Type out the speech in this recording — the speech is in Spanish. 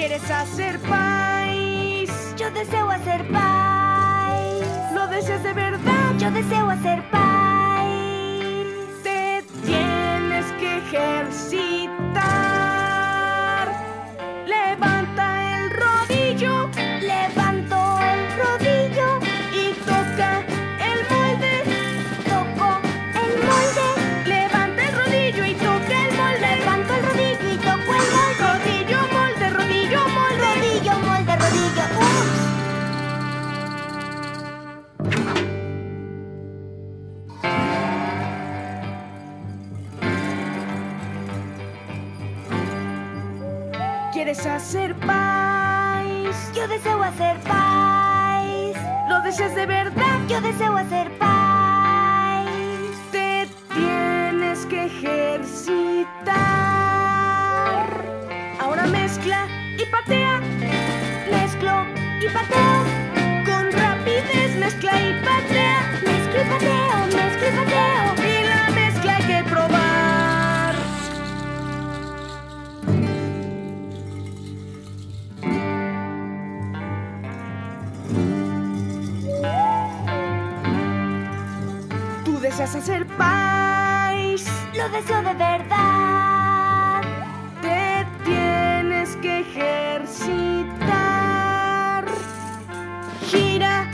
¿Quieres hacer país? Yo deseo hacer país. ¿Lo deseas de verdad? Yo deseo hacer país. ¿Quieres hacer país? Yo deseo hacer país. ¿Lo deseas de verdad? Yo deseo hacer país. Te tienes que ejercitar. Ahora mezcla y patea. Mezclo y pateo. Deseas hacer país. Lo deseo de verdad. Te tienes que ejercitar. Gira